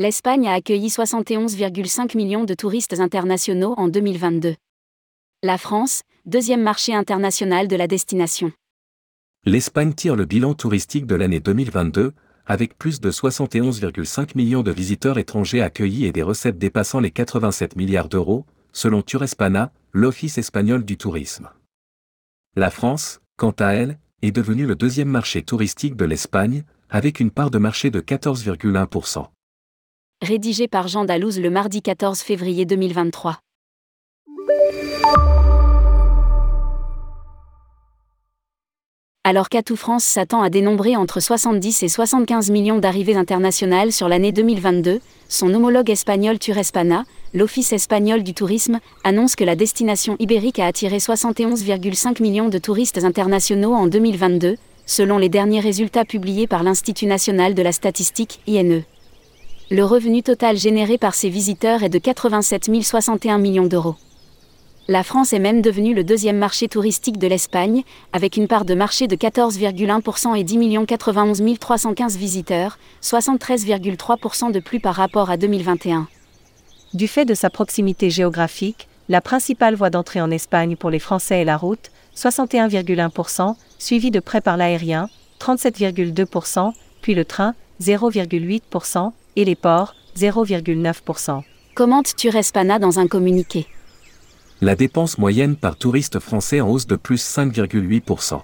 l'Espagne a accueilli 71,5 millions de touristes internationaux en 2022. La France, deuxième marché international de la destination. L'Espagne tire le bilan touristique de l'année 2022, avec plus de 71,5 millions de visiteurs étrangers accueillis et des recettes dépassant les 87 milliards d'euros, selon Turespana, l'Office espagnol du tourisme. La France, quant à elle, est devenue le deuxième marché touristique de l'Espagne, avec une part de marché de 14,1%. Rédigé par Jean Dalouse le mardi 14 février 2023. Alors qu'Atout France s'attend à dénombrer entre 70 et 75 millions d'arrivées internationales sur l'année 2022, son homologue espagnol Turespana, l'Office espagnol du tourisme, annonce que la destination ibérique a attiré 71,5 millions de touristes internationaux en 2022, selon les derniers résultats publiés par l'Institut national de la statistique INE. Le revenu total généré par ces visiteurs est de 87 061 millions d'euros. La France est même devenue le deuxième marché touristique de l'Espagne, avec une part de marché de 14,1% et 10 91 315 visiteurs, 73,3% de plus par rapport à 2021. Du fait de sa proximité géographique, la principale voie d'entrée en Espagne pour les Français est la route, 61,1%, suivi de près par l'aérien, 37,2%, puis le train, 0,8%, et les ports, 0,9%. Commente Turespana dans un communiqué. La dépense moyenne par touriste français en hausse de plus 5,8%.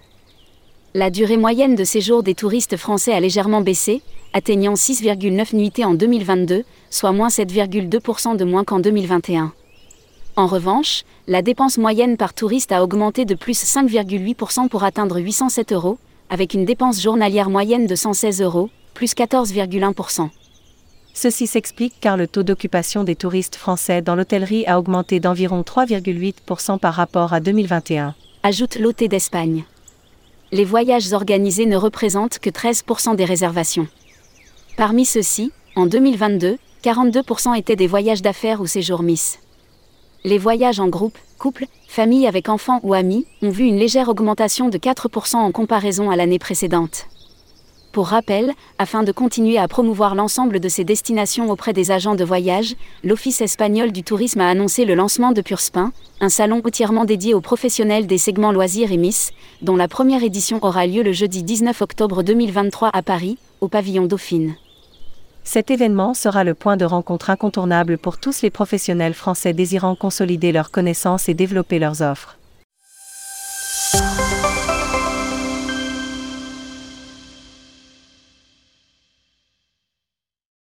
La durée moyenne de séjour des touristes français a légèrement baissé, atteignant 6,9 nuitées en 2022, soit moins 7,2% de moins qu'en 2021. En revanche, la dépense moyenne par touriste a augmenté de plus 5,8% pour atteindre 807 euros, avec une dépense journalière moyenne de 116 euros, plus 14,1%. Ceci s'explique car le taux d'occupation des touristes français dans l'hôtellerie a augmenté d'environ 3,8% par rapport à 2021. Ajoute l'OT d'Espagne. Les voyages organisés ne représentent que 13% des réservations. Parmi ceux-ci, en 2022, 42% étaient des voyages d'affaires ou séjours Miss les voyages en groupe, couple, famille avec enfants ou amis, ont vu une légère augmentation de 4% en comparaison à l'année précédente. Pour rappel, afin de continuer à promouvoir l'ensemble de ces destinations auprès des agents de voyage, l'Office espagnol du tourisme a annoncé le lancement de Purspin, un salon entièrement dédié aux professionnels des segments loisirs et Miss, dont la première édition aura lieu le jeudi 19 octobre 2023 à Paris, au pavillon Dauphine. Cet événement sera le point de rencontre incontournable pour tous les professionnels français désirant consolider leurs connaissances et développer leurs offres.